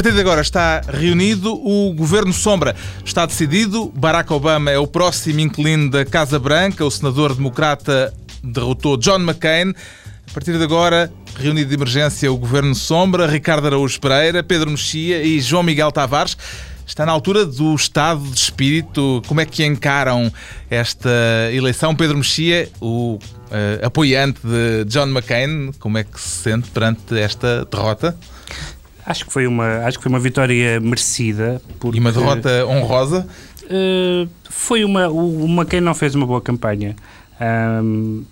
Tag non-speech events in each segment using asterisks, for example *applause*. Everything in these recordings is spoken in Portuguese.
Partir de agora está reunido o Governo Sombra. Está decidido. Barack Obama é o próximo inquilino da Casa Branca. O senador democrata derrotou John McCain. A partir de agora, reunido de emergência o Governo Sombra, Ricardo Araújo Pereira, Pedro Mexia e João Miguel Tavares. Está na altura do estado de espírito. Como é que encaram esta eleição? Pedro Mexia, o uh, apoiante de John McCain, como é que se sente perante esta derrota? Acho que foi uma, acho que foi uma vitória merecida. Porque, e uma derrota honrosa? Uh, foi uma. O McCain não fez uma boa campanha. Um,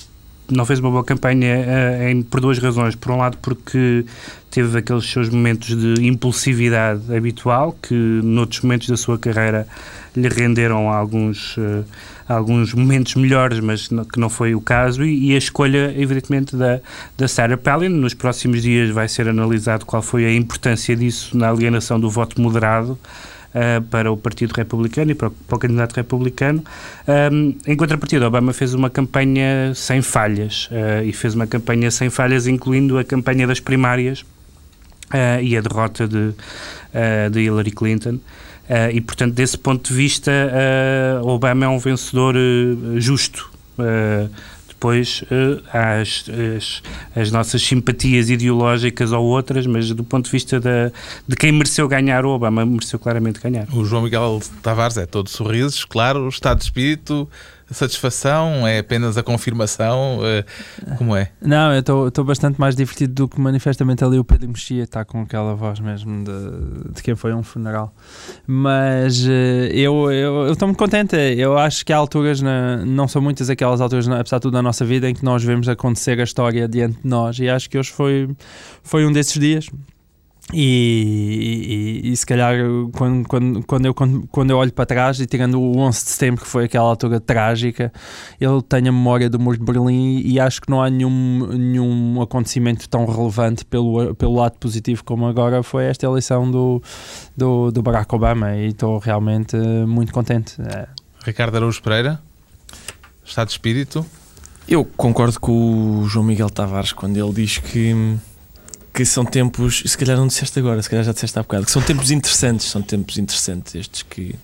não fez uma boa campanha uh, em, por duas razões. Por um lado, porque teve aqueles seus momentos de impulsividade habitual, que noutros momentos da sua carreira lhe renderam alguns, uh, alguns momentos melhores, mas que não foi o caso. E, e, a escolha, evidentemente, da, da Sarah Palin. Nos próximos dias vai ser analisado qual foi a importância disso na alienação do voto moderado uh, para o Partido Republicano e para o, para o candidato republicano. Um, em contrapartida, Obama fez uma campanha sem falhas uh, e fez uma campanha sem falhas, incluindo a campanha das primárias uh, e a derrota de, de Hillary Clinton. Uh, e, portanto, desse ponto de vista, uh, Obama é um vencedor uh, justo depois uh, as, as, as, nossas simpatias ideológicas ou outras, mas do ponto de vista da, de quem mereceu ganhar, o Obama mereceu claramente ganhar. O João Miguel Tavares é todo sorrisos, claro, o estado de espírito satisfação? É apenas a confirmação? Eh, como é? Não, eu estou bastante mais divertido do que manifestamente ali o Pedro Mexia está com aquela voz mesmo de, de quem foi a um funeral. Mas eh, eu estou muito contente. Eu acho que há alturas, na, não são muitas aquelas alturas, apesar de tudo, na nossa vida em que nós vemos acontecer a história diante de nós. E acho que hoje foi, foi um desses dias. E, e, e, se calhar quando, quando, quando, eu, quando, quando eu olho para trás e tirando o 11 de setembro que foi aquela altura trágica eu tenho a memória do muro de Berlim e acho que não há nenhum, nenhum acontecimento tão relevante pelo, pelo lado positivo como agora foi esta eleição do, do, do Barack Obama. E estou realmente muito contente. É. Ricardo Araújo Pereira Estado de Espírito? Eu concordo com o João Miguel Tavares quando ele diz que que são tempos, se calhar não disseste agora, se calhar já disseste há bocado, que são tempos interessantes, são tempos interessantes estes que,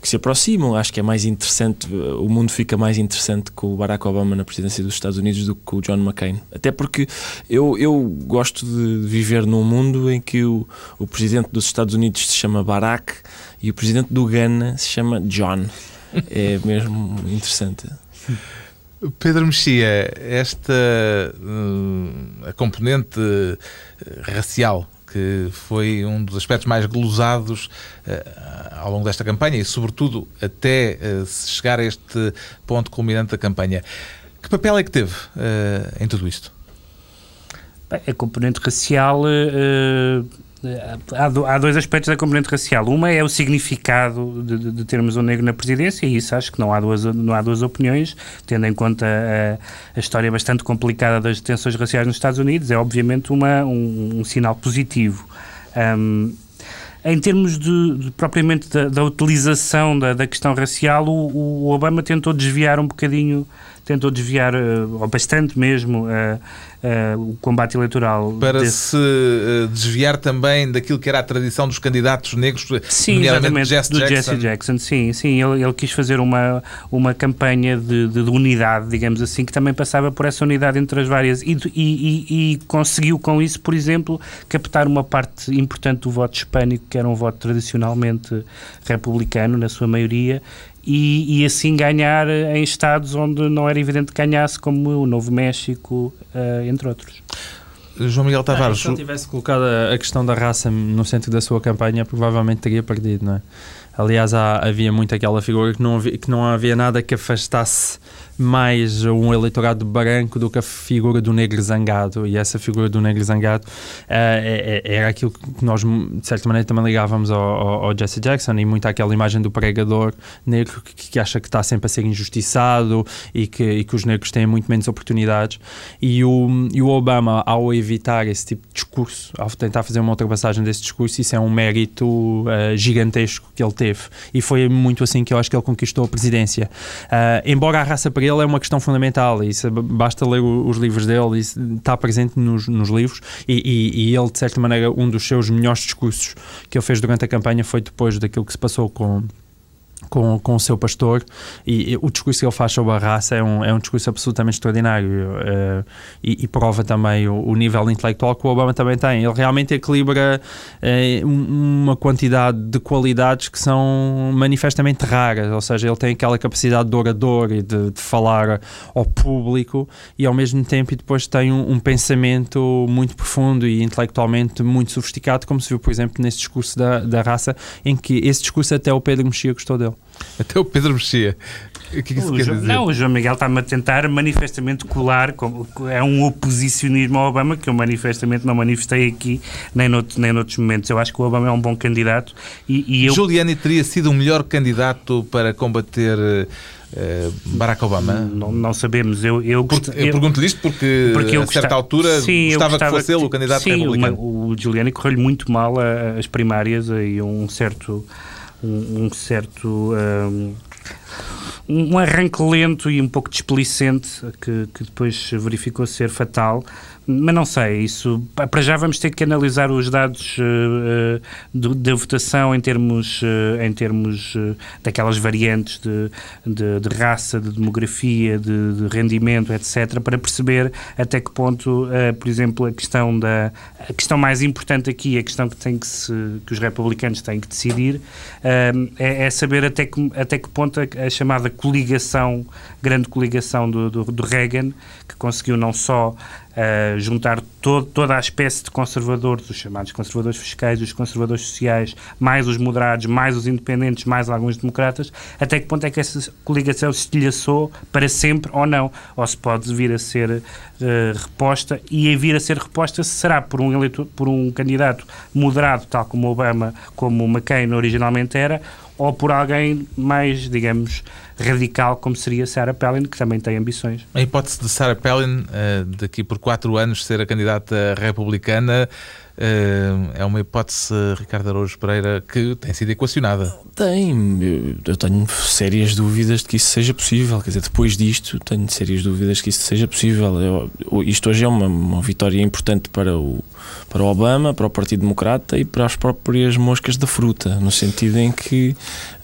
que se aproximam. Acho que é mais interessante, o mundo fica mais interessante com o Barack Obama na presidência dos Estados Unidos do que com o John McCain. Até porque eu, eu gosto de viver num mundo em que o, o presidente dos Estados Unidos se chama Barack e o presidente do Ghana se chama John. É mesmo interessante. *laughs* Pedro Mexia, esta uh, a componente uh, racial que foi um dos aspectos mais glosados uh, ao longo desta campanha e, sobretudo, até se chegar a este ponto culminante da campanha. Que papel é que teve em tudo isto? A componente racial Há, dois aspectos da componente racial. Uma é o significado de, de, termos um negro na presidência, e isso acho que não há duas, não há duas opiniões, tendo em conta a, a história bastante complicada das tensões raciais nos Estados Unidos, é obviamente uma, um, um sinal positivo. Um, em termos de, de propriamente da, da utilização da, da, questão racial, o, o Obama tentou desviar um bocadinho tentou desviar, eh, ou bastante mesmo, uh, uh, o combate eleitoral. Para desse... se desviar também daquilo que era a tradição dos candidatos negros, sim, nomeadamente Jesse do Jackson. Jesse Jackson. Sim, sim ele, ele, quis fazer uma, uma campanha de, de, de, unidade, digamos assim, que também passava por essa unidade entre as várias. E, e, e, e conseguiu com isso, por exemplo, captar uma parte importante do voto hispânico, que era um voto tradicionalmente republicano, na sua maioria, e, e, assim ganhar em estados onde não era evidente que ganhasse, como o Novo México, uh, entre outros. João Miguel Tavares. Ah, se não tivesse colocado a questão da raça no centro da sua campanha, provavelmente teria perdido, não é? Aliás, há, havia muito aquela figura que não havia, que não havia nada que afastasse mais um eleitorado branco do que a figura do negro zangado. E essa figura do negro zangado uh, é, é, era aquilo que nós, de certa maneira, também ligávamos ao, ao, ao Jesse Jackson e muito àquela imagem do pregador negro que, que, acha que está sempre a ser injustiçado e que, e que os negros têm muito menos oportunidades. E o, e o Obama, ao evitar esse tipo de discurso, ao tentar fazer uma ultrapassagem desse discurso, isso é um mérito uh, gigantesco que ele teve. E foi muito assim que eu acho que ele conquistou a presidência. Uh, embora a raça para ele é uma questão fundamental. Isso, basta ler os livros dele, isso está presente nos, nos livros. E, e, e, ele, de certa maneira, um dos seus melhores discursos que ele fez durante a campanha foi depois daquilo que se passou com com, com o seu pastor e, e, o discurso que ele faz sobre a raça é um, é um discurso absolutamente extraordinário uh, e, e, prova também o, o, nível intelectual que o Obama também tem. Ele realmente equilibra uh, uma quantidade de qualidades que são manifestamente raras, ou seja, ele tem aquela capacidade de orador e de, de falar ao público e ao mesmo tempo e depois tem um, um, pensamento muito profundo e intelectualmente muito sofisticado, como se viu, por exemplo, nesse discurso da, da raça, em que esse discurso até o Pedro Mexia gostou dele. Até o Pedro Mexia. O que é que isso o quer João, dizer? Não, o João Miguel está-me a tentar manifestamente colar, com, é um oposicionismo ao Obama que eu manifestamente não manifestei aqui, nem, noutro, nem noutros momentos. Eu acho que o Obama é um bom candidato e, e eu... Giuliani teria sido o melhor candidato para combater uh, Barack Obama? Não, não sabemos. Eu, eu, porque, eu, eu pergunto-lhe isto porque, porque eu a certa altura sim, gostava, gostava, que fosse ele o candidato sim, republicano. Uma, o Giuliani correu-lhe muito mal as primárias e um certo um, certo um, um arranque lento e um pouco displicente que, que depois verificou ser fatal mas não sei, isso para já vamos ter que analisar os dados uh, da votação em termos, uh, em termos uh, daquelas variantes de, de, de, raça, de demografia, de, de, rendimento, etc., para perceber até que ponto, por exemplo, a questão da a questão mais importante aqui, a questão que tem que se, que os republicanos têm que decidir, é, é, saber até que, até que ponto a, a chamada coligação, grande coligação do, do, do Reagan, que conseguiu não só uh, juntar toda a espécie de conservadores, os chamados conservadores fiscais, os conservadores sociais, mais os moderados, mais os independentes, mais alguns democratas, até que ponto é que essa coligação se estilhaçou para sempre ou não? Ou se pode vir a ser uh, reposta e a vir a ser reposta será por um, eleitor, por um candidato moderado, tal como Obama, como McCain originalmente era, ou por alguém mais, digamos, radical, como seria Sarah Palin, que também tem ambições. A hipótese de Sarah Palin, eh, daqui por quatro anos, ser a candidata republicana, eh, é uma hipótese, Ricardo Araújo Pereira, que tem sido equacionada. Tem. Eu tenho sérias dúvidas de que isso seja possível. Quer dizer, depois disto, tenho sérias dúvidas de que isso seja possível. Eu, isto hoje é uma, uma vitória importante para o, para o Obama, para o Partido Democrata e para as próprias moscas da fruta, no sentido em que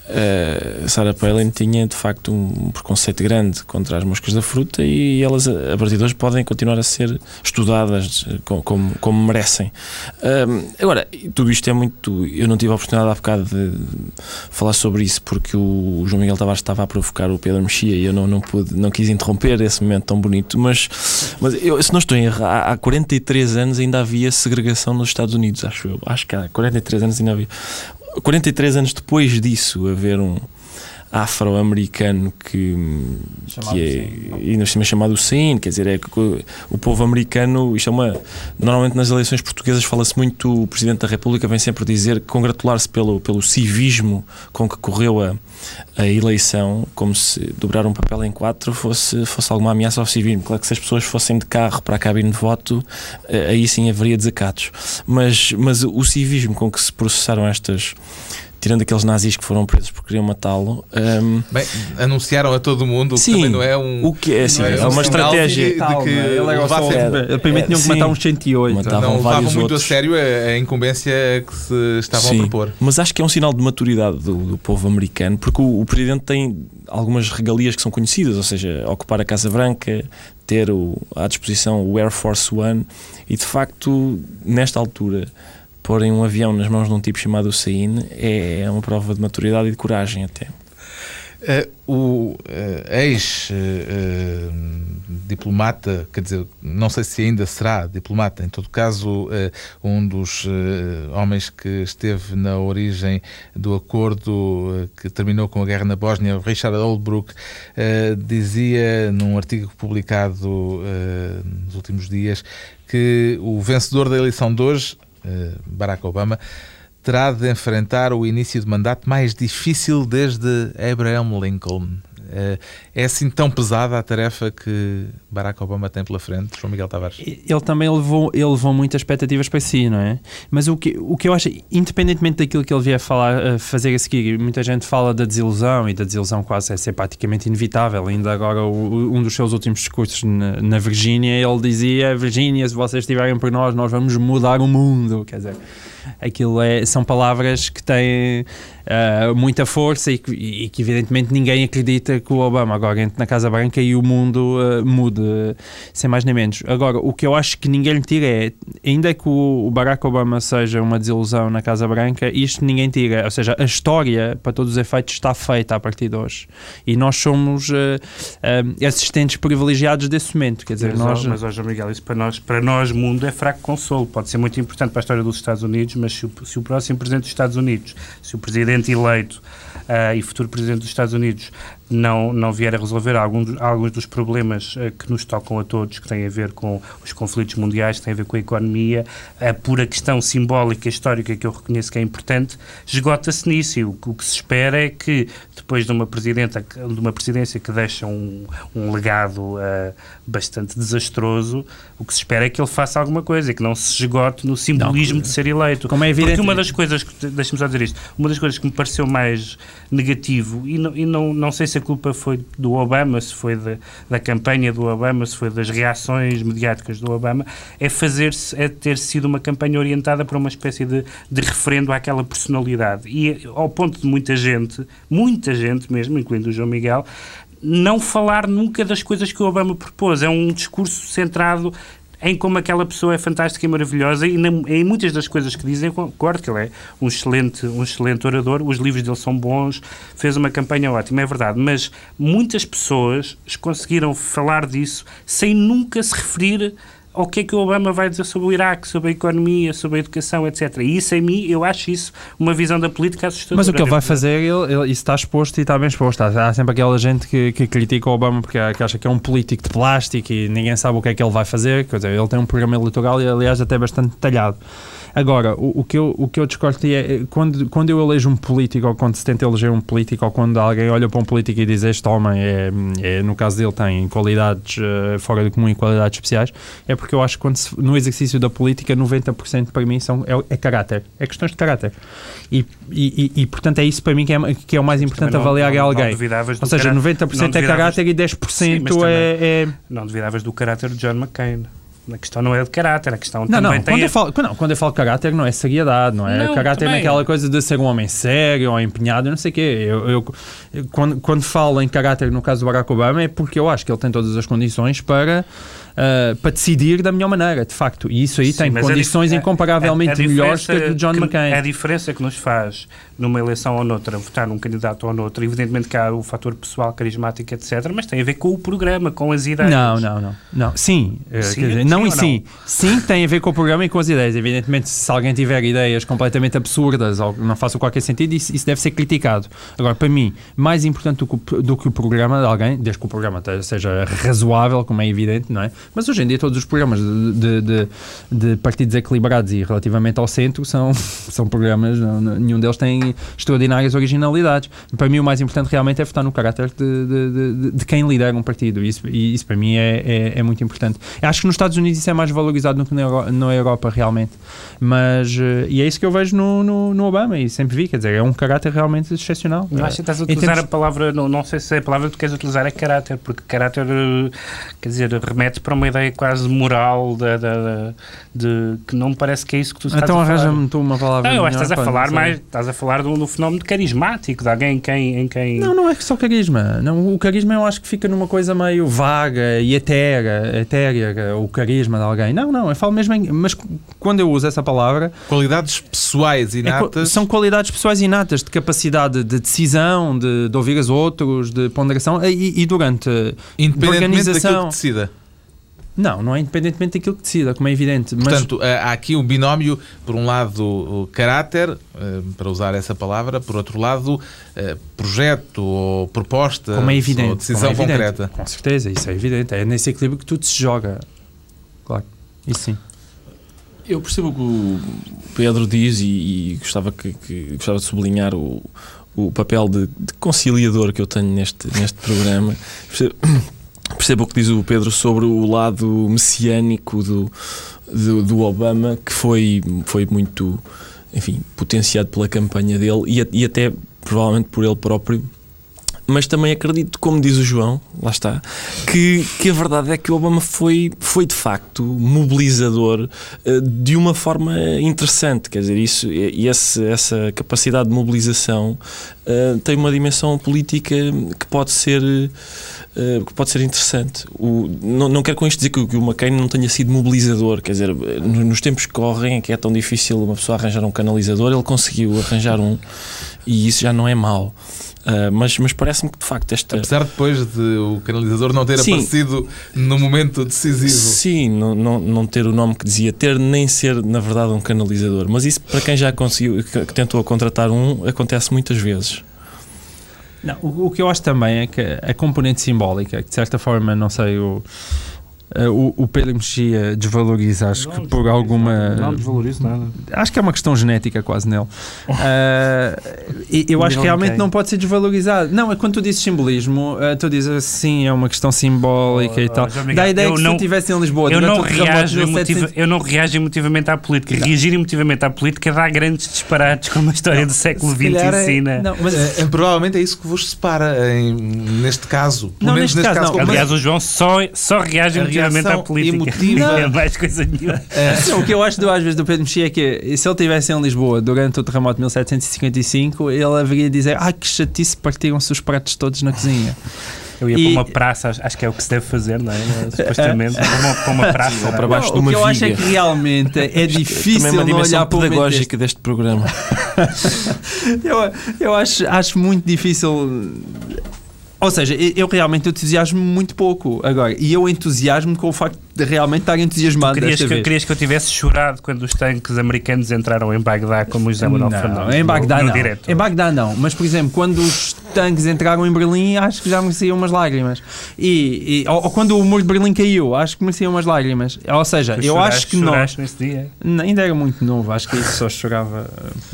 uh, Sarah Palin tinha de facto um preconceito grande contra as moscas da fruta e elas a partir de hoje podem continuar a ser estudadas como, como, como merecem. Uh, agora, tudo isto é muito. Eu não tive a oportunidade há bocado de falar sobre isso porque o João Miguel Tavares estava a provocar o Pedro Mexia e eu não, não, pude, não quis interromper esse momento tão bonito, mas, mas eu, se não estou em erro, há 43 anos ainda havia segregação nos Estados Unidos, acho eu. Acho que há 43 anos ainda havia. 43 anos depois disso, haver um afro-americano que, que é ainda cima chamado Sim, quer dizer, é que o povo americano, isto é uma. Normalmente nas eleições portuguesas fala-se muito, o Presidente da República vem sempre dizer congratular-se pelo, pelo civismo com que correu a, a eleição, como se dobrar um papel em quatro fosse, fosse alguma ameaça ao civismo. Claro que se as pessoas fossem de carro para a cabine de voto, eh, aí sim haveria desacatos. Mas, mas o civismo com que se processaram estas tirando aqueles nazis que foram presos porque queriam matá-lo. Um... Bem, anunciaram a todo mundo sim, também não é um. O que é, assim, é, é, uma estratégia de, de que ele levassem, é, primeiro tinham que matar uns 108. Matavam não levavam muito a sério a, a, incumbência que se estavam sim, a propor. Mas acho que é um sinal de maturidade do, do povo americano, porque o, o, presidente tem algumas regalias que são conhecidas, ou seja, ocupar a Casa Branca, ter o, à disposição o Air Force One, e de facto, nesta altura porem um avião nas mãos de um tipo chamado Hussein é, é uma prova de maturidade e de coragem até. Uh, o uh, ex-diplomata, uh, quer dizer, não sei se ainda será diplomata, em todo caso, um dos homens que esteve na origem do acordo que terminou com a guerra na Bósnia, Richard Oldbrook, dizia num artigo publicado nos últimos dias que o vencedor da eleição de hoje eh, Barack Obama, terá de enfrentar o início de mandato mais difícil desde Abraham Lincoln. Eh, é assim tão pesada a tarefa que Barack Obama tem pela frente, João Miguel Tavares? Ele também levou, ele levou muitas expectativas para si, não é? Mas o que, o que eu acho, independentemente daquilo que ele vier falar, fazer a seguir, muita gente fala da desilusão e da desilusão quase é ser praticamente inevitável. Ainda agora, um dos seus últimos discursos na, na Virgínia, ele dizia: Virgínia, se vocês estiverem por nós, nós vamos mudar o mundo. Quer dizer, aquilo é, são palavras que têm uh, muita força e que, e que, evidentemente ninguém acredita que o Obama agora entre na Casa Branca e o mundo uh, mude, sem mais nem menos. Agora, o que eu acho que ninguém lhe tira é, ainda que o Barack Obama seja uma desilusão na Casa Branca, isto ninguém tira. Ou seja, a história, para todos os efeitos, está feita a partir de hoje. E nós somos uh, assistentes privilegiados desse momento. Quer dizer, mas, nós... mas hoje, Miguel, isso para nós, para nós, mundo é fraco consolo. Pode ser muito importante para a história dos Estados Unidos, mas se o, se o próximo presidente dos Estados Unidos, se o presidente eleito uh, e futuro presidente dos Estados Unidos não, não vier a resolver alguns, alguns dos problemas uh, que nos tocam a todos, que têm a ver com os conflitos mundiais, que têm a ver com a economia, a pura questão simbólica, histórica, que eu reconheço que é importante, esgota-se nisso. E o, o, que se espera é que, depois de uma, presidenta, de uma presidência que deixa um, um legado uh, bastante desastroso, o que se espera é que ele faça alguma coisa, e que não se esgote no simbolismo não, de ser eleito. Como é evidente. Porque uma das coisas, deixa-me só dizer isto, uma das coisas que me pareceu mais negativo, e não, e não, não sei se a culpa foi do Obama, se foi da, da campanha do Obama, se foi das reações mediáticas do Obama, é fazer é ter sido uma campanha orientada para uma espécie de, de referendo àquela personalidade. E ao ponto de muita gente, muita gente mesmo, incluindo o João Miguel, não falar nunca das coisas que o Obama propôs. É um discurso centrado em como aquela pessoa é fantástica e maravilhosa e em muitas das coisas que dizem, concordo que ele é um excelente, um excelente orador, os livros dele são bons, fez uma campanha ótima, é verdade, mas muitas pessoas conseguiram falar disso sem nunca se referir o que é que o Obama vai dizer sobre o Iraque, sobre a economia, sobre a educação, etc. E isso, em mim, eu acho isso uma visão da política assustadora. Mas o que ele vai fazer, ele, ele, isso está exposto e está bem exposto. Há, há sempre aquela gente que, que, critica o Obama porque que acha que é um político de plástico e ninguém sabe o que é que ele vai fazer. Quer dizer, ele tem um programa eleitoral e, aliás, até bastante detalhado. Agora, o, o, que, eu, o que eu discordo é, é quando, quando eu elejo um político ou quando se tenta eleger um político ou quando alguém olha para um político e diz este homem, é, é no caso dele, tem qualidades uh, fora do comum e qualidades especiais, é porque eu acho que quando se, no exercício da política 90% para mim são, é, é caráter, é questões de caráter. E, e, e, portanto é isso para mim que é, que é o mais importante não, avaliar não, alguém. Não ou seja, 90% é caráter e 10% sim, é, é. Não duvidavas do caráter de John McCain. A questão não é de caráter, a questão não, também não, tem... Quando, eu falo, não, quando eu falo caráter não é seriedade, não é? Não, caráter também. naquela coisa de ser um homem sério ou empenhado, não sei o quê. Eu, eu, quando, quando falo em caráter no caso do Barack Obama é porque eu acho que ele tem todas as condições para uh, para decidir da melhor maneira, de facto. E isso aí Sim, tem condições incomparavelmente a, a melhores que a de John que, McCain. A diferença que nos faz numa eleição ou noutra, votar num candidato ou noutro, evidentemente que há o fator pessoal, carismático, etc., mas tem a ver com o programa, com as ideias. Não, não, não. não. Sim, eh, sim dizer, não e sim. Não? Sim, tem a ver com o programa e com as ideias. Evidentemente, se alguém tiver ideias completamente absurdas ou não façam qualquer sentido, isso, isso deve ser criticado. Agora, para mim, mais importante do que, do que o programa de alguém, desde que o programa seja razoável, como é evidente, não é? Mas hoje em dia todos os programas de, de, de partidos equilibrados e relativamente ao centro são, *laughs* são programas, não, nenhum deles tem extraordinárias originalidades. Para mim o mais importante realmente é votar no caráter de, de, de quem lidera um partido. Isso, e isso para mim é, é, é, muito importante. Acho que nos Estados Unidos isso é mais valorizado do que na, Euro, na Europa realmente. Mas, eh, e é isso que eu vejo no, no, no, Obama e sempre vi, quer dizer, é um caráter realmente excepcional. Não acho que estás a utilizar termos... a palavra, não, não sei se é a palavra que tu queres utilizar é caráter, porque caráter, eh, quer dizer, remete para uma ideia quase moral de, de, de, que não me parece que é isso que tu estás então, a falar. Então arranja-me tu uma palavra. Não, eu acho que estás a falar mais, estás a falar do, do fenómeno carismático, de alguém em quem, em quem. Não, não é só carisma. Não, o carisma eu acho que fica numa coisa meio vaga e etérea, etérea o carisma de alguém. Não, não, eu falo mesmo em, Mas quando eu uso essa palavra. Qualidades pessoais inatas. É, são qualidades pessoais inatas, de capacidade de decisão, de, de ouvir os outros, de ponderação e, e durante. Independentemente daquilo que decida. Não, não é independentemente daquilo que decida, como é evidente. Portanto, mas... há aqui um binómio, por um lado, o caráter, eh, para usar essa palavra, por outro lado, eh, projeto ou proposta como é evidente, ou decisão é evidente. concreta. Com certeza, isso é evidente. É nesse equilíbrio que tudo se joga. Claro, isso sim. Eu percebo o que o Pedro diz e, e gostava, que, que- gostava de sublinhar o, o papel de, de conciliador que eu tenho neste, neste programa. Percebo, o que diz o Pedro sobre o lado messiânico do, do, do Obama, que foi, foi muito enfim, potenciado pela campanha dele e, e até provavelmente por ele próprio. Mas também acredito, como diz o João, lá está, que, que a verdade é que o Obama foi, foi de facto mobilizador eh, de uma forma interessante. Quer dizer, isso, e esse, essa capacidade de mobilização eh, tem uma dimensão política que pode ser, eh, que pode ser interessante. O, não, não quero com isto dizer que, o- McCain não tenha sido mobilizador. Quer dizer, no- nos tempos que correm, que é tão difícil uma pessoa arranjar um canalizador, ele conseguiu arranjar um e isso já não é mau. Ah, mas mas parece-me que de facto esta. Apesar depois de o canalizador não ter Sim. aparecido no momento decisivo. Sim, não, não, não ter o nome que dizia ter, nem ser, na verdade, um canalizador. Mas isso, para quem já conseguiu, que, que tentou contratar um, acontece muitas vezes. Não, o, o que eu acho também é que a componente simbólica, que de certa forma, não sei, o, eh, o, o Pedro Mexia desvaloriza, acho que por alguma. Não desvalorizo nada. Acho que é uma questão genética quase nele. E eu acho que Não realmente não pode ser desvalorizado. Não, é quando tu dizes simbolismo, ah, tu dizes assim, é uma questão simbólica Oh, e oh, tal. Miguel, Dá a ideia eu que se não- tu estivesse em Lisboa Eu não, reajo 1700 emotiva, eu não reajo emotivamente à política. Reagir emotivamente à política dá grandes disparates, como a história do século se XX calhar é- ensina. Não, mas É, é, provavelmente é isso que vos separa em- neste caso. Pelo Não, menos neste neste caso caso. não. como- Aliás, o João só, só reage A emotivamente à política. emotiva- *laughs* Não é mais coisa nenhuma. Não, o que eu acho do, às vezes do Pedro Mexia é que se ele estivesse em Lisboa durante o terremoto de 1755, ele haveria de dizer: Ah, que chatice, partiram-se os pratos todos na cozinha. Eu ia E- para uma praça, acho- que é o que se deve fazer, não é? *laughs* Supostamente. Para uma, para uma praça. Ou para é? baixo Não, de o uma que eu acho é que realmente é difícil Também é uma não dimensão olhar para o momento pedagógica deste programa. *laughs* Eu, eu acho, acho muito difícil. Ou seja, eu realmente entusiasmo muito pouco agora. E eu entusiasmo com o facto realmente estar entusiasmado Querias desta que, vez. querias que eu tivesse chorado quando os tanques americanos entraram em Bagdá, como o José Manuel Não, Fernandes. em Bagdá no, no não. direto. Em Bagdá não. Mas, por exemplo, quando os tanques entraram em Berlim, acho que já mereciam umas lágrimas. E, e- ou, ou quando o muro de Berlim caiu, acho que mereciam umas lágrimas. Ou seja, Tu eu choraste- acho que choraste nesse dia. Não, Ainda era muito novo, acho que isso só chorava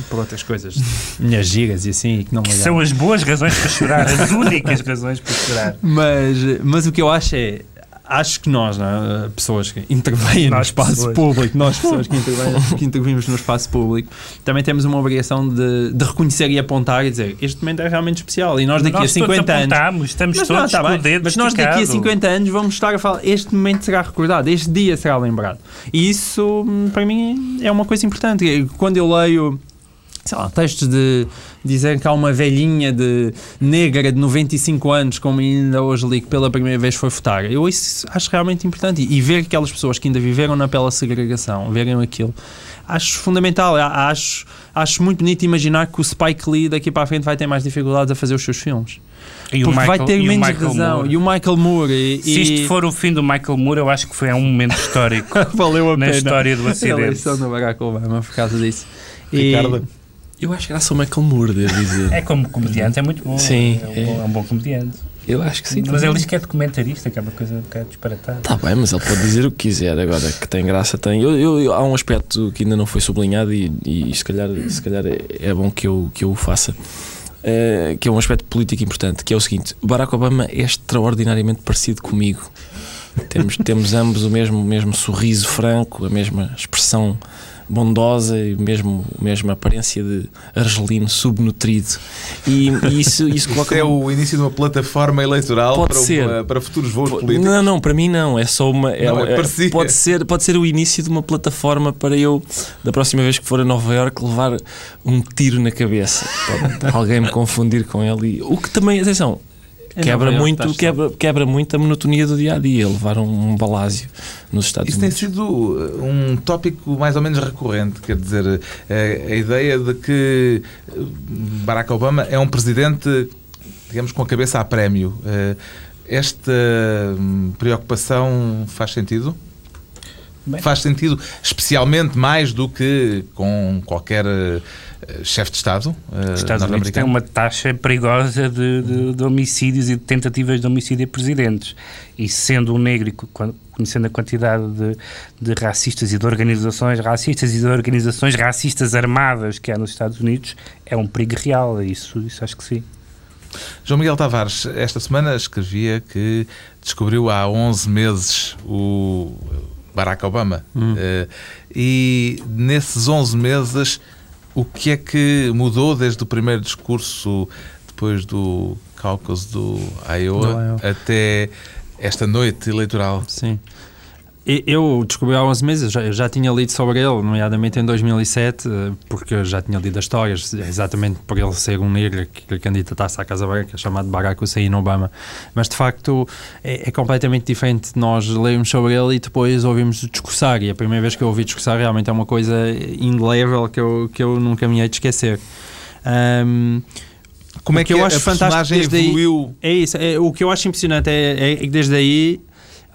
por outras coisas, minhas gigas e assim, e que não me Que são as boas razões para chorar, as únicas razões para chorar. Mas, mas o que eu acho é, acho que nós, é? pessoas que intervêm no Nós, espaço pessoas. público, nós pessoas que, *laughs* que intervimos no espaço público, também temos uma obrigação de, de reconhecer e apontar e dizer, este momento é realmente especial e nós daqui nós a 50 todos anos... estamos Mas, todos não, tá com bem, o dedo mas nós daqui a esticado. 50 anos vamos estar a falar, este momento será recordado, este dia será lembrado. E isso, hum, para mim, é uma coisa importante. Quando eu leio sei lá, textos de dizer que há uma velhinha de negra de 95 anos, como ainda hoje li, que pela primeira vez foi votar. Eu isso acho realmente importante. E, e ver aquelas pessoas que ainda viveram na pela segregação, verem aquilo, acho fundamental. A- Acho, acho muito bonito imaginar que o Spike Lee daqui para a frente vai ter mais dificuldades a fazer os seus filmes. E o porque vai Michael- ter e o menos razão. Moore. E o Michael Moore. E, Se isto e- for o fim do Michael Moore, eu acho que foi um momento histórico *laughs* valeu a na pena. história do a acidente. eleição do Barack Obama por causa disso. E- Ricardo. Eu acho que graças ao Michael Moore, devo dizer. É como comediante, é muito bom. Sim, é, um, bom, é um bom comediante. Eu acho que sim. Mas ele diz que é documentarista, que é uma coisa um bocado disparatada. Está bem, mas ele pode dizer o que quiser agora, que tem graça, tem. Eu, eu- eu- há um aspecto que ainda não foi sublinhado e, e se calhar, se calhar é, é bom que eu, que eu o faça, eh, que é um aspecto político importante, que é o seguinte, Barack Obama é extraordinariamente parecido comigo. Temos, temos ambos o mesmo, o mesmo sorriso franco, a mesma expressão bondosa e mesmo, a mesma aparência de argelino subnutrido. E, e isso, isso Isso coloca é o início de uma plataforma eleitoral Pode para, uma- ser. para futuros voos políticos. Não, não, para mim não. É só uma. É, Não, é é- pode, ser, pode ser o início de uma plataforma para eu, da próxima vez que for a Nova Iorque, levar um tiro na cabeça. Pode *laughs* alguém me confundir com ele. E- O que também, atenção, Em quebra Nova Iorque muito, quebra, quebra muito a monotonia do dia a dia. Levar um, um balásio nos Estados Isso tem Unidos. sido uh, um tópico mais ou menos recorrente, quer dizer, eh, a ideia de que eh, Barack Obama é um presidente, digamos, com a cabeça a prémio. Esta preocupação faz sentido? Bem. Faz sentido, especialmente mais do que com qualquer chefe de Estado uh, Os Estados Unidos têm uma taxa perigosa de, de, de, homicídios e de tentativas de homicídio a presidentes. E sendo um negro, conhecendo a quantidade de, de racistas e de organizações racistas e de organizações racistas armadas que há nos Estados Unidos, é um perigo real. Isso, isso acho que sim. João Miguel Tavares, esta semana escrevia que descobriu há 11 meses o Barack Obama. Hum. Uh, e nesses 11 meses, o que é que mudou desde o primeiro discurso, depois do caucus do Iowa, do Iowa. até esta noite eleitoral? Sim. Eu descobri há 11 meses, já, já tinha lido sobre ele, nomeadamente em 2007, eh, porque já tinha lido as histórias, exatamente por ele ser um negro que, candidatasse à Casa Branca, chamado Barack Hussein Obama. Mas de facto é, é, completamente diferente nós lermos sobre ele e depois ouvimos discursar. E a primeira vez que eu ouvi discursar realmente é uma coisa indelével que eu, que eu nunca me hei de esquecer. Um, como é que, eu acho a fantástico evoluiu? Aí, é isso, é, o que eu acho impressionante é, é que desde aí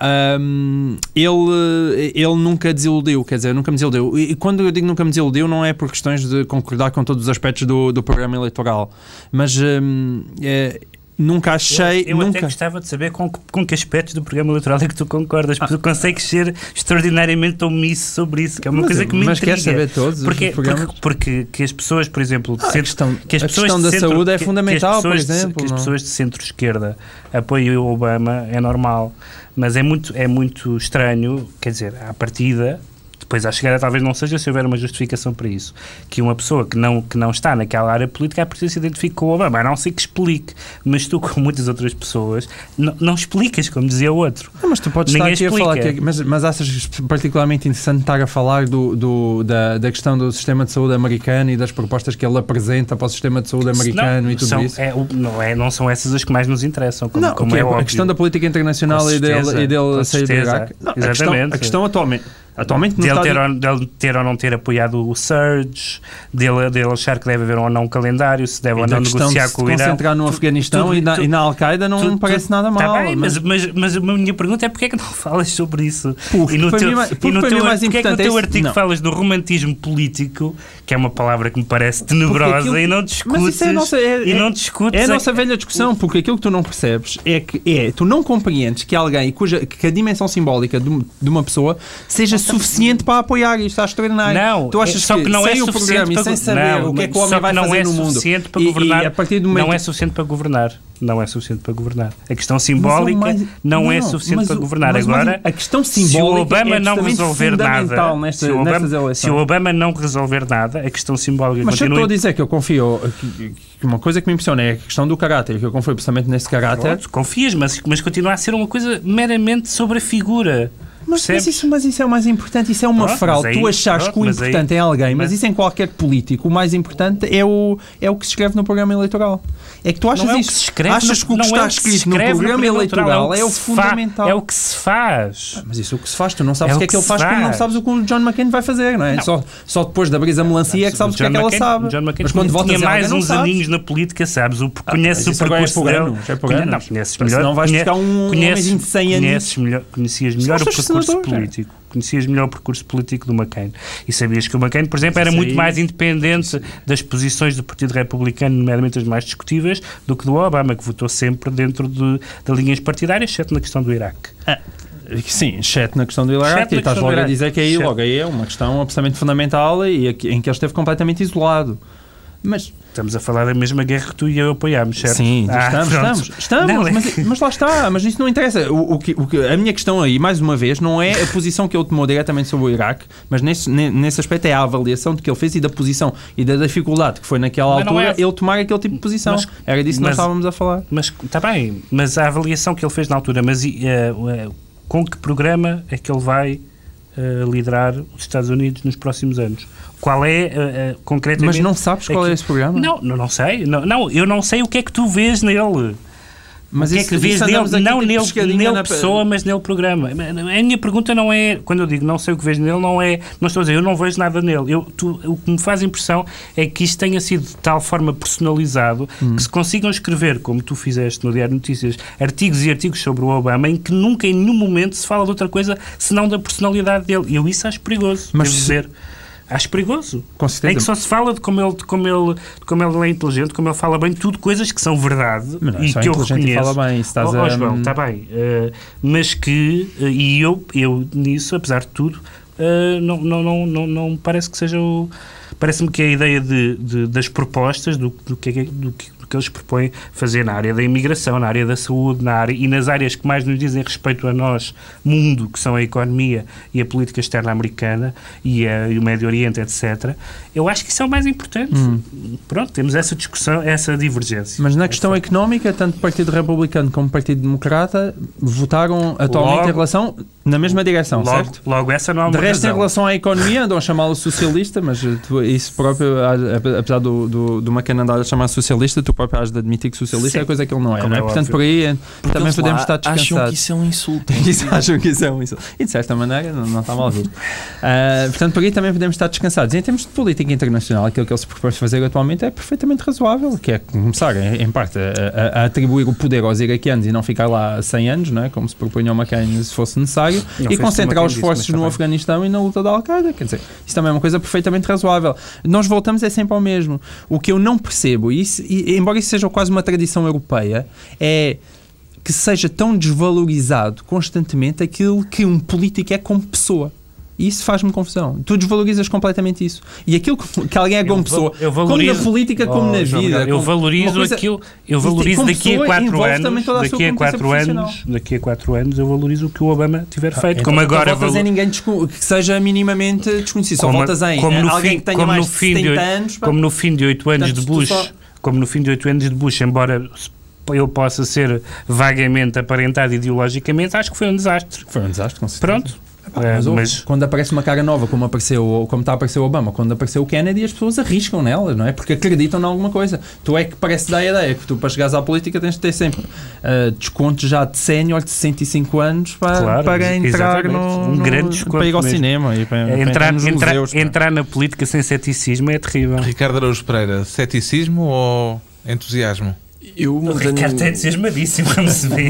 um, ele, ele nunca desiludiu, quer dizer, nunca me desiludiu. E quando eu digo nunca me desiludiu, não é por questões de concordar com todos os aspectos do, do programa eleitoral, mas um, é, nunca achei. Eu, eu nunca... até gostava de saber com, com que aspectos do programa eleitoral é que tu concordas, porque ah. tu consegues ser extraordinariamente omisso sobre isso, que é uma mas, coisa que me mas intriga. Mas quer saber todos porque, os programas? Porque, porque que as pessoas, por exemplo, ah, centro, questão, que as pessoas a questão da centro, saúde é fundamental, por exemplo. Que as pessoas de centro-esquerda apoiem o Obama é normal, mas é muito, é muito estranho, quer dizer, à partida depois, à chegada, talvez não seja se houver uma justificação para isso. Que uma pessoa que não, que não está naquela área política, a partir se identifique com o Obama, a não ser que explique. Mas tu, com muitas outras pessoas, não, não explicas, como dizia o outro. Não, mas tu podes Ninguém estar aqui explica. a falar, que, mas, mas achas particularmente interessante estar a falar do, do, da, da questão do sistema de saúde americano e das propostas que ele apresenta para o sistema de saúde americano não, e tudo são, isso? É, não, é, não são essas as que mais nos interessam, como, não, como é, é A questão da política internacional e dele, e dele sair do Iraque. Não, Exatamente. A questão, a questão atualmente Atualmente dele, ter ou, dele ter ou não ter apoiado o Surge, dele, dele achar que deve haver ou não um calendário, se deve ou não negociar com o Irã. concentrar no Afeganistão tudo, e, na, na Al-Qaeda não me parece nada tá mal. Tá bem, mas, mas, mas, a minha pergunta é porque é que não *laughs* falas sobre isso? Porque, e no teu, mim, e no teu, mais porque é que no teu é artigo não. falas do romantismo político, que é uma palavra que me parece tenebrosa, aquilo, e não discutes. Mas isso é, nossa, é, e não discutes é a nossa velha discussão, porque aquilo que tu não percebes é que é, tu não compreendes que alguém cuja que a dimensão simbólica de, de uma pessoa seja suficiente para apoiar isto, está extraordinário. Não, tu achas só que, não é o programa e sem saber não, o que é que o homem vai fazer é no mundo para governar, e, e a partir do momento não é suficiente para governar não é suficiente para governar. A questão simbólica mais, não, não, é suficiente para governar. Agora, a questão simbólica se o Obama é não resolver nada, nesta, se, o Obama, se, o Obama, não resolver nada, a questão simbólica mas continua. Mas eu estou a dizer que eu confio, que, que, uma coisa que me impressiona é a questão do caráter, que eu confio precisamente nesse caráter. Pronto, confias, mas, mas continua a ser uma coisa meramente sobre a figura. Mas, mas, isso, mas isso é o mais importante, isso é uma pronto, fraude. Aí, tu achares pronto, que o importante aí, é alguém, mas, mas, isso em qualquer político, o mais importante é o, é o que se escreve no programa eleitoral. É que tu achas não isso. É o que se escreve, achas que o que está é escrito no programa eleitoral é o, é o fundamental. É o que se faz. Ah, mas isso é o que se faz, tu não sabes é o que é que ele faz, porque não sabes o que o John McCain vai fazer, não é? Não. Só, só depois de abrir a melancia é que sabes o que é que ela sabe. John McCain mas quando tinha mais uns aninhos na política, sabes? O, ah, conheces o percurso dele. Não, conheces melhor. Não vais buscar um homem de 100 anos. Conhecias melhor o percurso político conhecias melhor o percurso político do McCain. E sabias que o McCain, por exemplo, era muito mais independente das posições do Partido Republicano, nomeadamente as mais discutíveis, do que do Obama, que votou sempre dentro de, de linhas partidárias, exceto na questão do Iraque. Ah. Sim, exceto na questão do Iraque, e estás logo a dizer que aí, logo aí é uma questão absolutamente fundamental e em que ele esteve completamente isolado. Mas estamos a falar da mesma guerra que tu e eu apoiámos, certo? Sim, ah, estamos, estamos, estamos não, é mas, mas, lá está, mas isso não interessa. O, o, que, o que, a minha questão aí, mais uma vez, não é a posição que ele tomou diretamente sobre o Iraque, mas nesse, nesse aspecto é a avaliação de que ele fez e da posição e da dificuldade que foi naquela mas altura é... ele tomar aquele tipo de posição. Mas, Era disso que nós estávamos a falar. Mas está bem, mas a avaliação que ele fez na altura, mas uh, uh, com que programa é que ele vai uh, liderar os Estados Unidos nos próximos anos. Qual é, uh, concretamente... Mas não sabes qual é esse programa? Não, não, não sei. Não, não, eu não sei o que é que tu vês nele. Mas o que é que vês nele, não nele, nele pessoa, mas nele programa. A minha pergunta não é, quando eu digo não sei o que vejo nele, não é, não estou a dizer, eu não vejo nada nele. Eu, tu, o que me faz impressão é que isto tenha sido de tal forma personalizado hum. que se consigam escrever, como tu fizeste no Diário de Notícias, artigos e artigos sobre o Obama em que nunca em nenhum momento se fala de outra coisa senão da personalidade dele. E eu isso acho perigoso, mas, dizer. Acho perigoso. Com certeza. Em que só se fala de como ele, de como ele, de como ele é inteligente, como ele fala bem, tudo coisas que são verdade é e que eu reconheço. fala bem, estás Oh, oh, João, está bem. eh, mas que, eh, e eu, eu nisso, apesar de tudo, eh, não, não, não, não, não parece que seja o. Parece-me que a ideia de, de- das propostas, do, do, que, é- do, que, que eles propõem fazer na área da imigração, na área da saúde, na área, e nas áreas que mais nos dizem respeito a nós, mundo, que são a economia e a política externa americana e, a- e o Médio Oriente, etc., eu acho que isso é o mais importante. Pronto, temos essa discussão, essa divergência. Mas na questão económica, tanto o Partido Republicano como o Partido Democrata votaram atualmente Logo- em relação na mesma direção, logo, certo? logo essa não há De uma resto, em razão. relação à economia, andam a chamá-lo socialista, mas eh, tu- isso próprio, apesar do, do, do McCann andar a chamar socialista, tu próprio has de admitir que socialista Sim. é coisa que ele não é, não é? é Portanto, por aí eh, Porque também podemos lá estar Acham que descansados. isso é um insulto. *laughs* Isso acham que isso é um insulto. E de certa maneira não, não está mal visto. *laughs* Ah, portanto, por aí também podemos estar descansados. Em termos de política internacional, aquilo que ele se propôs fazer atualmente é perfeitamente razoável, que é começar, em, em parte, a, a- a atribuir o poder aos iraquianos e não ficar lá 100 anos, não é? como se propunha o McCain se fosse necessário, Não e concentrar os esforços no. Afeganistão e na luta da Al-Qaeda. Quer dizer, isso também é uma coisa perfeitamente razoável. Nós voltamos é sempre ao mesmo. O que eu não percebo, e, isso- e embora isso seja quase uma tradição europeia, é que seja tão desvalorizado constantemente aquilo que um político é como pessoa. E isso faz-me confusão. Tu desvalorizas completamente isso. E aquilo que, que alguém é como Eu pessoa, eu como valorizo- na política, como Oh, na vida. Eu como- valorizo coisa- aquilo. Eu valorizo como daqui a quatro anos. Daqui a quatro anos. Daqui a quatro anos eu valorizo o que o Obama tiver feito. Então, como não agora votas valo- em ninguém que seja minimamente desconhecido. Só como- votas em como eh, no alguém fim- que tenha como mais no de fim de 70 oito- anos. pá. Como no fim de oito anos de Bush, só- como no fim de oito anos de Bush, embora eu possa ser vagamente aparentado ideologicamente, acho que foi um desastre. Foi um desastre, com certeza. Pronto. É, mas, mas quando aparece uma cara nova, como apareceu, como está a aparecer o Obama, quando apareceu o Kennedy, as pessoas arriscam nela, não é? Porque acreditam em alguma coisa. Tu é que parece dar a ideia que tu, para chegares à política, tens de ter sempre uh, descontos já de sénior de 65 anos para, Claro, para entrar no, Um no- grande desconto para ir ao mesmo. cinema e para, para entrar, nos entrar, museus. pá. entrar na política sem ceticismo é terrível. Ricardo Araújo Pereira, ceticismo ou entusiasmo? Eu O tenho- Ricardo está entusiasmadíssimo, como se vê.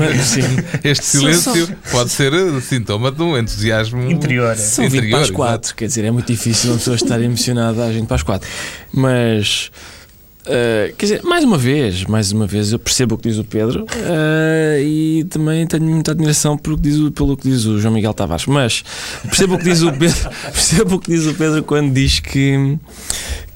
Este silêncio pode ser sintoma de um entusiasmo Interior. São 20 interior. para as 4, quer dizer, é muito difícil uma pessoa estar emocionada às 20 para as 4. Mas, eh, quer dizer, mais uma vez, mais uma vez, eu percebo o que diz o Pedro eh, e também tenho muita admiração pelo que, diz o, pelo que diz o João Miguel Tavares. Mas percebo o que diz o Pedro, *laughs* percebo o que diz o Pedro quando diz que.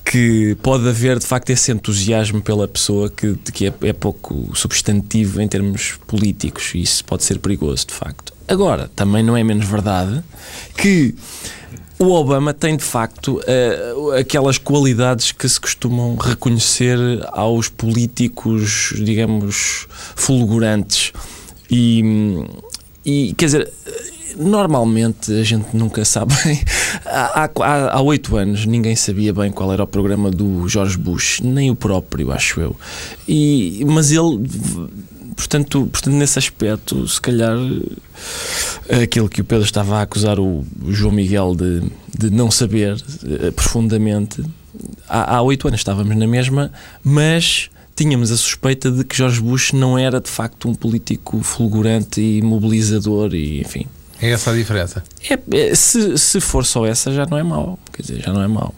Que pode haver de facto esse entusiasmo pela pessoa que, que é, é pouco substantivo em termos políticos, e isso pode ser perigoso de facto. Agora, também não é menos verdade que o Obama tem de facto eh, aquelas qualidades que se costumam reconhecer aos políticos, digamos, fulgurantes. E, e quer dizer, normalmente a gente nunca sabe bem. Há- oito anos ninguém sabia bem qual era o programa do George Bush, nem o próprio, acho eu. E, mas ele portanto, portanto, nesse aspecto, se calhar aquilo que o Pedro estava a acusar o, João Miguel de, de não saber eh, profundamente, há oito anos estávamos na mesma, mas tínhamos a suspeita de que Jorge Bush não era de facto um político fulgurante e mobilizador e enfim. É essa a diferença. É, é, se, se for só essa já não é mau, quer dizer, já não é mau.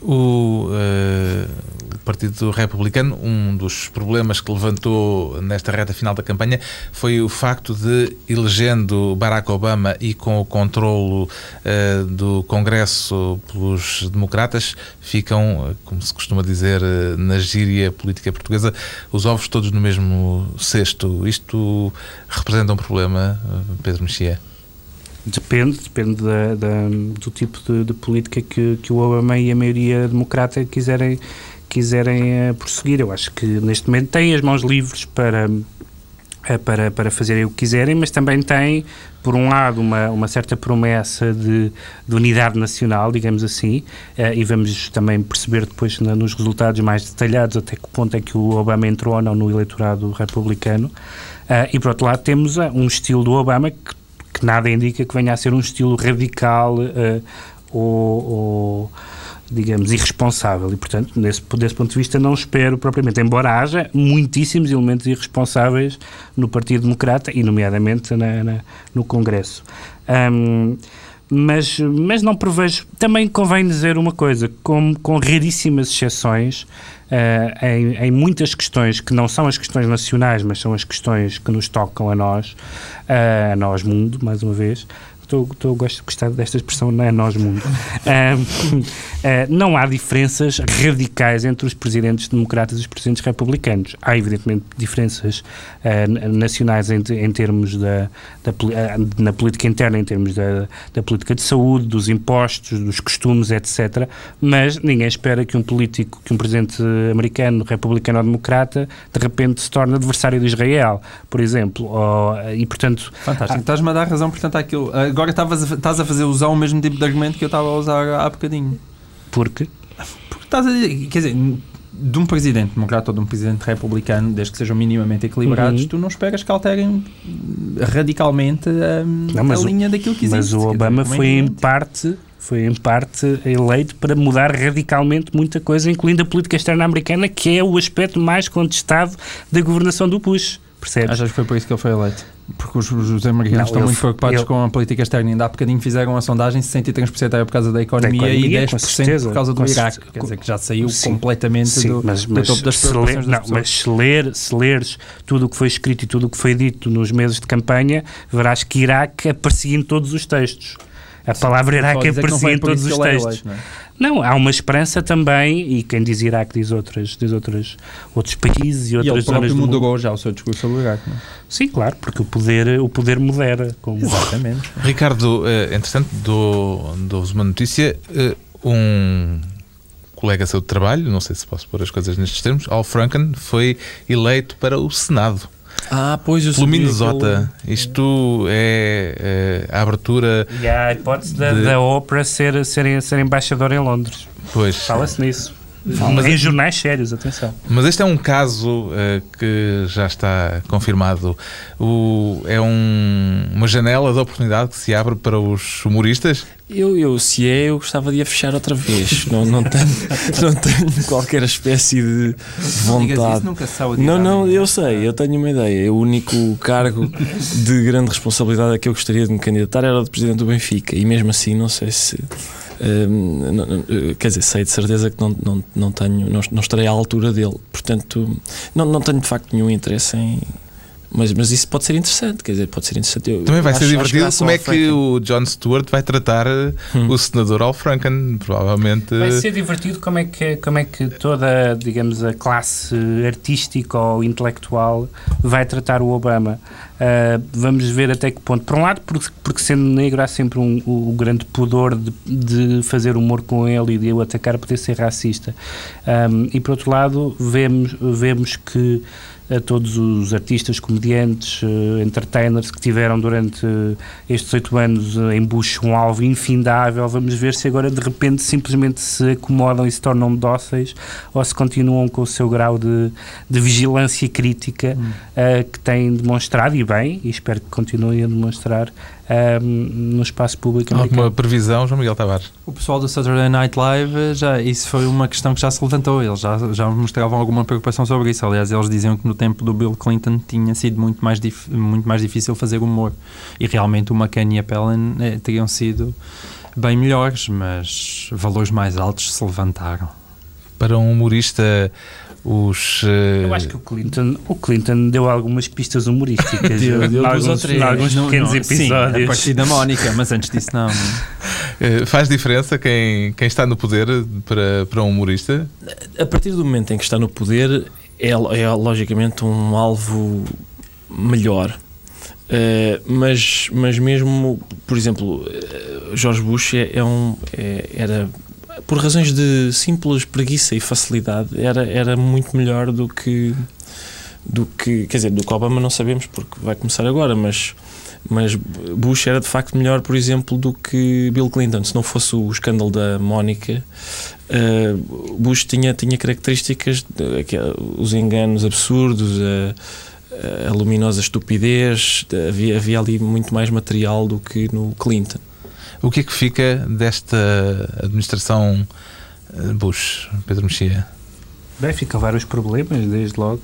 O, eh, o Partido Republicano, um dos problemas que levantou nesta reta final da campanha foi o facto de, elegendo Barack Obama e com o controlo eh, do Congresso pelos democratas, ficam, como se costuma dizer eh, na gíria política portuguesa, os ovos todos no mesmo cesto. Isto representa um problema, Pedro Mexia? Depende, depende da, da- do tipo de, de política que, que o Obama e a maioria democrata quiserem, quiserem eh, prosseguir. Eu acho que neste momento têm as mãos livres para, eh, para, para fazerem o que quiserem, mas também têm, por um lado, uma, uma certa promessa de, de unidade nacional, digamos assim, eh, e vamos também perceber depois nos resultados mais detalhados até que ponto é que o Obama entrou ou não no eleitorado republicano. E por outro lado, temos um estilo do Obama que que nada indica que venha a ser um estilo radical eh, ou, ou, digamos, irresponsável. E, portanto, nesse, desse ponto de vista, não espero propriamente, embora haja muitíssimos elementos irresponsáveis no Partido Democrata e, nomeadamente, na, na- no Congresso. Ahm, mas, mas não prevejo. Também convém dizer uma coisa: com, com raríssimas exceções, uh, em, em, muitas questões que não são as questões nacionais, mas são as questões que nos tocam a nós, uh, a nós, mundo, mais uma vez, estou, estou, gosto de gostar desta expressão, não é nós mundo. *laughs* uh, uh, não há diferenças radicais entre os presidentes democratas e os presidentes republicanos. Há, evidentemente, diferenças uh, nacionais em, em termos da, da, na política interna, em termos da, da política de saúde, dos impostos, dos costumes, etc. Mas ninguém espera que um político, que um presidente americano, republicano ou democrata, de repente se torne adversário de Israel, por exemplo. Ou, e, portanto... Fantástico. Estás-me a dar razão, portanto, àquilo agora estás a fazer usar o mesmo tipo de argumento que eu estava a usar há bocadinho. Porque? Porque estás a dizer, quer dizer, de um presidente democrata ou de um presidente republicano, desde que sejam minimamente equilibrados, uhum. tu não esperas que alterem radicalmente a, não, a linha o, daquilo que existe. Mas o Obama dizer, foi em parte foi em parte eleito para mudar radicalmente muita coisa, incluindo a política externa americana, que é o aspecto mais contestado da governação do Bush. Percebes? Achas que foi por isso que ele foi eleito? Porque os, os americanos não, estão muito preocupados ele, com a política externa. Ainda há bocadinho fizeram a sondagem, 63% era por causa da economia, da economia e 10% certeza, por causa do Iraque. Quer dizer, que já saiu sim, completamente sim, do, mas, mas, topo das preocupações não, Mas se, ler, se leres tudo o que foi escrito e tudo o que foi dito nos meses de campanha, verás que Iraque aparecia em todos os textos. A palavra Iraque aparecia em todos os textos. Eleito, não, é? não, há uma esperança também, e quem diz Iraque diz, outras, diz outras, outros países e outras e ele zonas do mundo. já o seu discurso sobre o Iraque, não é? Sim, claro, porque o poder, o poder modera. Como... Exatamente. *laughs* Ricardo, eh, entretanto, dou-vos uma notícia. Eh, um colega seu de trabalho, não sei se posso pôr as coisas nestes termos, Al Franken, foi eleito para o Senado. Ah, pois eu Pelo Minnesota. Isto é, é, a abertura. E há a hipótese de... da, da ópera ser, ser, ser embaixador em Londres. Pois. Fala-se nisso. Mas em jornais sérios, atenção. Mas este é um caso uh, que já está confirmado. O, é um, uma janela de oportunidade que se abre para os humoristas? Eu, eu, se é, eu gostava de a fechar outra vez. não, não, tenho, *laughs* não tenho qualquer espécie de vontade. Não, não, eu sei, eu tenho uma ideia. O único cargo de grande responsabilidade a que eu gostaria de me candidatar era o de presidente do Benfica. E mesmo assim, não sei se quer dizer, sei de certeza que não, não, não, tenho, não, não estarei à altura dele. Portanto, não, não tenho de facto nenhum interesse em. Mas, mas isso pode ser interessante, quer dizer, pode ser interessante. Eu, Também vai acho, ser divertido como é que o John Stewart vai tratar hum. o senador Al Franken, provavelmente. Vai ser divertido como é que, como é que toda, digamos, a classe artística ou intelectual vai tratar o Obama. Uh, vamos ver até que ponto. Por um lado, porque, porque sendo negro há sempre um, o, o grande pudor de, de, fazer humor com ele e de o atacar poder ser racista. Um, e por outro lado, vemos, vemos que a todos os artistas, comediantes, uh, entertainers que tiveram durante uh, estes oito anos uh, em Bush um alvo infindável. Vamos ver se agora de repente simplesmente se acomodam e se tornam dóceis ou se continuam com o seu grau de, de vigilância crítica hum. que têm demonstrado, e bem, e espero que continuem a demonstrar um, no espaço público americano. Alguma previsão, João Miguel Tavares? O pessoal do Saturday Night Live, já, isso foi uma questão que já se levantou, eles já, já mostravam alguma preocupação sobre isso. Aliás, eles diziam que no tempo do Bill Clinton tinha sido muito mais, muito mais difícil fazer humor. E realmente o McCain e a Palin eh, teriam sido bem melhores, mas valores mais altos se levantaram. Para um humorista os. Uh... Eu acho que o Clinton, o Clinton deu algumas pistas humorísticas. *laughs* deu, deu alguns, alguns pequenos não, episódios. Sim, a partir da Mónica, mas antes disso não. Uh, *laughs* faz diferença quem, quem está no poder para, para um humorista? A partir do momento em que está no poder, é, é logicamente um alvo melhor. Uh, mas, mas mesmo, por exemplo, George Bush é, é um, é, era por razões de simples preguiça e facilidade, era, era muito melhor do que. Do que, quer dizer, do que Obama não sabemos porque vai começar agora, mas, mas Bush era de facto melhor, por exemplo, do que Bill Clinton. Se não fosse o escândalo da Mónica, uh, Bush tinha, tinha características, de, os enganos absurdos, a, a luminosa estupidez, havia, havia ali muito mais material do que no Clinton. O que é que fica desta administração eh, Bush, Pedro Mexia? Bem, fica vários problemas, desde logo.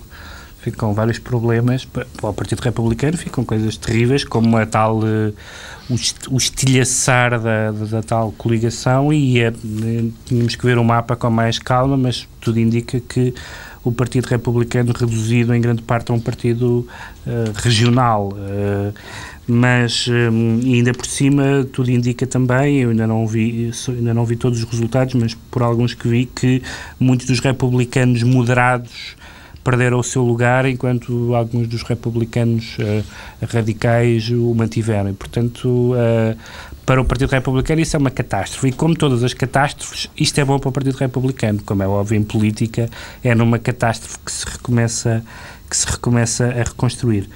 ficam vários problemas para o Partido Republicano, ficam coisas terríveis, como a tal uh, o estilhaçar da, da, tal coligação e é, tínhamos que ver o mapa com mais calma, mas tudo indica que o Partido Republicano reduzido em grande parte a um partido uh, regional. Uh, mas um, ainda por cima tudo indica também, eu ainda não vi ainda não vi todos os resultados, mas por alguns que vi que muitos dos republicanos moderados perderam o seu lugar, enquanto alguns dos republicanos uh, radicais o mantiveram. Portanto, uh, para o Partido Republicano isso é uma catástrofe. E como todas as catástrofes, isto é bom para o Partido Republicano. Como é óbvio, em política, é numa catástrofe que se recomeça, que se recomeça a reconstruir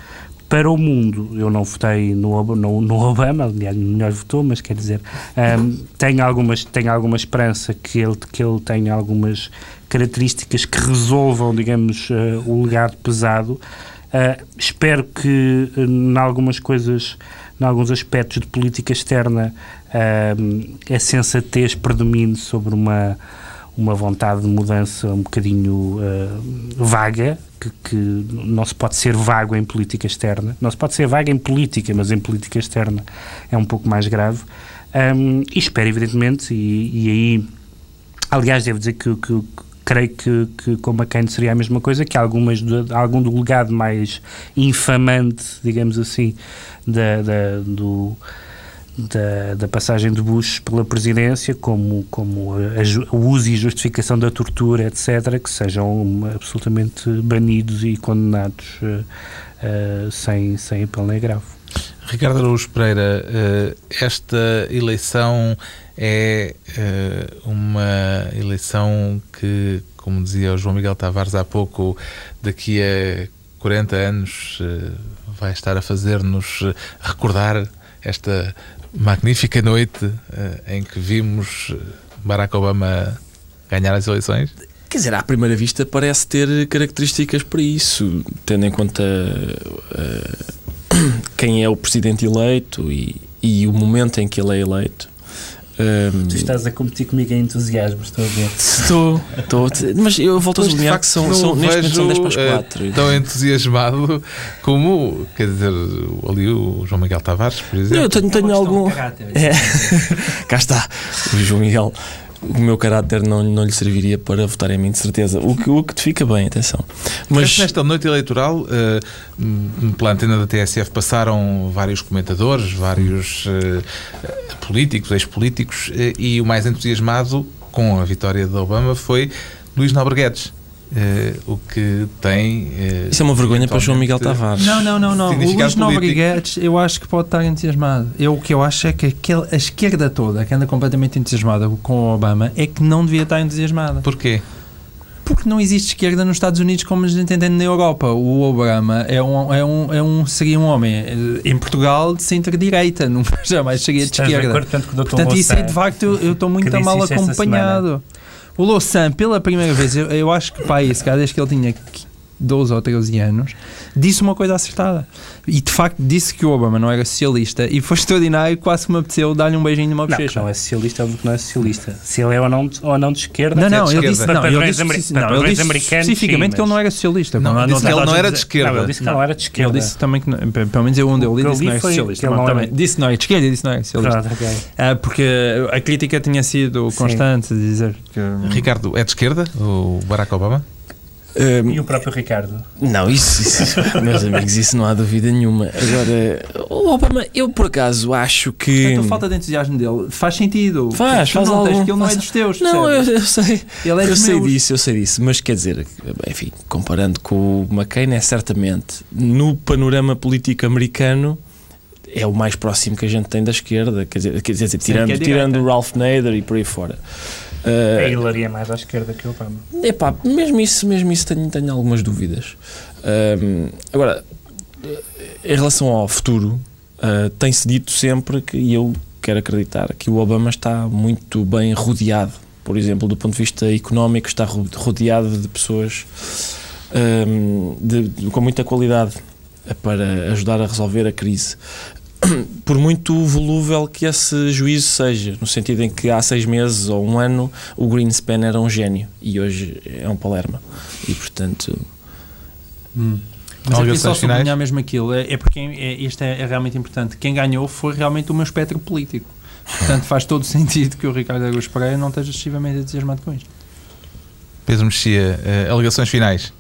para o mundo, eu não votei no, no, no Obama, aliás, melhor votou, mas quer dizer, um, tenho, algumas, alguma esperança que ele, que ele tenha algumas características que resolvam, digamos, uh, o legado pesado. Uh, espero que, uh, em algumas coisas, em alguns aspectos de política externa, uh, a sensatez predomine sobre uma, uma vontade de mudança um bocadinho vaga, que, que, não se pode ser vago em política externa. Não se pode ser vago em política, mas em política externa é um pouco mais grave. Um, e espero, evidentemente, e, e, aí, aliás, devo dizer que, que creio que, que com McCain seria a mesma coisa, que algumas, algum do legado mais infamante, digamos assim, da, da do da, da, passagem de Bush pela presidência, como, como a, a, o uso e justificação da tortura, etc., que sejam absolutamente banidos e condenados uh, uh, sem, sem apelo nem grave. Ricardo Araújo Pereira, uh, esta eleição é uma eleição que, como dizia o João Miguel Tavares há pouco, daqui a 40 anos vai estar a fazer-nos recordar esta magnífica noite uh, em que vimos Barack Obama ganhar as eleições? Quer dizer, à primeira vista parece ter características para isso, tendo em conta uh, *clears throat* quem é o presidente eleito e, e o momento em que ele é eleito. Um, tu estás a competir comigo em entusiasmo, estou a ver. Estou, estou. Mas eu volto a sublinhar que são, são neste momento são 10 para as 4. Uh, eh, tão entusiasmado como, quer dizer, ali o João Miguel Tavares, por exemplo. Eu tenho, tenho algum. É. *laughs* Cá está, o João Miguel o meu caráter não, não lhe serviria para votar em mim, de certeza. O que, o que te fica bem, atenção. Mas nesta noite eleitoral, uh, pela antena da TSF, passaram vários comentadores, vários uh, políticos, ex-políticos, uh, e o mais entusiasmado com a vitória de Obama foi Luís Nobre Guedes. Uh, o que tem. Uh, Isso é uma vergonha para João Miguel Tavares. Não, não, não. não. O Luís Nobriguetes, eu acho que pode estar entusiasmado. Eu, o que eu acho é que aquele, a esquerda toda, que anda completamente entusiasmada com o Obama, é que não devia estar entusiasmada. Porquê? Porque não existe esquerda nos Estados Unidos como a gente entende na Europa. O Obama é um, é um, é um, seria um homem, eh, em Portugal, de centro-direita, *laughs* jamais seria de esquerda. Portanto, Portanto isso aí, de facto, eu estou muito mal acompanhado. O Louçã, pela primeira vez, eu, eu acho que pai, esse cara, desde que ele tinha 12 ou 13 anos, disse uma coisa acertada. E facto disse que o Obama não era socialista e foi *laughs* extraordinário, quase que me apeteceu dar-lhe um beijinho numa bochecha. Não, não é socialista, óbvio que não é socialista. Se ele é ou não, ou não de esquerda, não, não, é ele disse, não, ele disse, não, ele disse especificamente que ele não era socialista. Não, não, disse que ele não era de esquerda. Não, ele disse que não era de esquerda. Ele disse também que, pelo menos eu onde eu li, disse que não era socialista. Ele disse que não era de esquerda e disse que não era socialista. Ah, porque a crítica tinha sido constante de dizer que. Ricardo, é de esquerda o Barack Obama? Um, e o próprio Ricardo? Não, isso, isso *laughs* meus amigos, isso não há dúvida nenhuma. Agora, o Obama, eu por acaso acho que. Portanto, a falta de entusiasmo dele faz sentido. Faz, faz não algum, tens, que ele não é dos teus. Não, eu, eu, sei. Ele é eu sei disso, eu sei disso. Mas quer dizer, enfim, comparando com o McCain, é certamente no panorama político americano é o mais próximo que a gente tem da esquerda, quer dizer, quer dizer tirando, é tirando o Ralph Nader e por aí fora. Uh, a Hillary é mais à esquerda que o Obama. Epá, mesmo isso, mesmo isso tenho, tenho algumas dúvidas. Uh, agora, em relação ao futuro, uh, tem-se dito sempre que, e eu quero acreditar, que o Obama está muito bem rodeado. Por exemplo, do ponto de vista económico, está rodeado de pessoas de, de, com muita qualidade para ajudar a resolver a crise. *clears throat* por muito volúvel que esse juízo seja, no sentido em que há seis meses ou um ano o Greenspan era um gênio e hoje é um Palermo. E portanto. Hum. Mas aqui só finais? sublinhar mesmo aquilo, é, é porque é, isto é, é realmente importante. Quem ganhou foi realmente o meu espectro político. Portanto, faz todo *laughs* sentido que o Ricardo Araújo Pereira não esteja excessivamente entusiasmado com isto. Pedro Mexia, eh, alegações finais.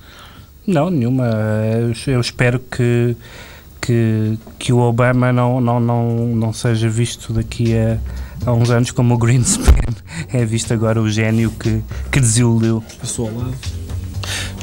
Não, nenhuma. Eu, eu espero que, que, que o Obama não, não, não, não seja visto daqui a, a uns anos como o Greenspan *laughs* é visto agora o gênio que, que desiludiu. Passou ao lado.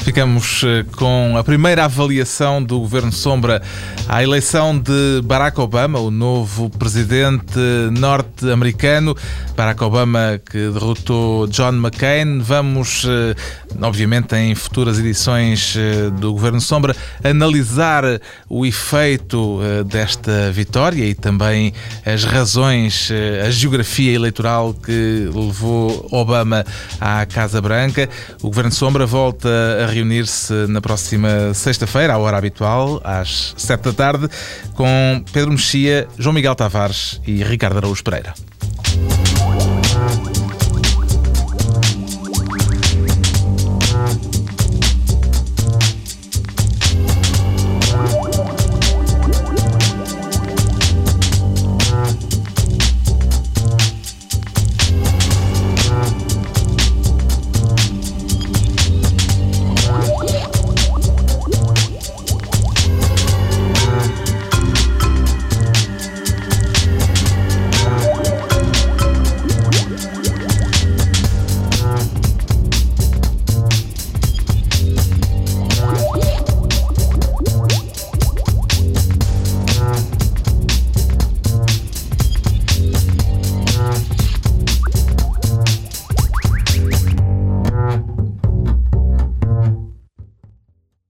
Ficamos eh, com a primeira avaliação do Governo Sombra à eleição de Barack Obama, o novo presidente norte-americano. Barack Obama que derrotou John McCain. Vamos, eh, obviamente, em futuras edições eh, do Governo Sombra, analisar o efeito desta vitória e também as razões, a geografia eleitoral que levou Obama à Casa Branca. O Governo Sombra volta a reunir-se na próxima sexta-feira, à hora habitual, às sete da tarde, com Pedro Mexia, João Miguel Tavares e Ricardo Araújo Pereira.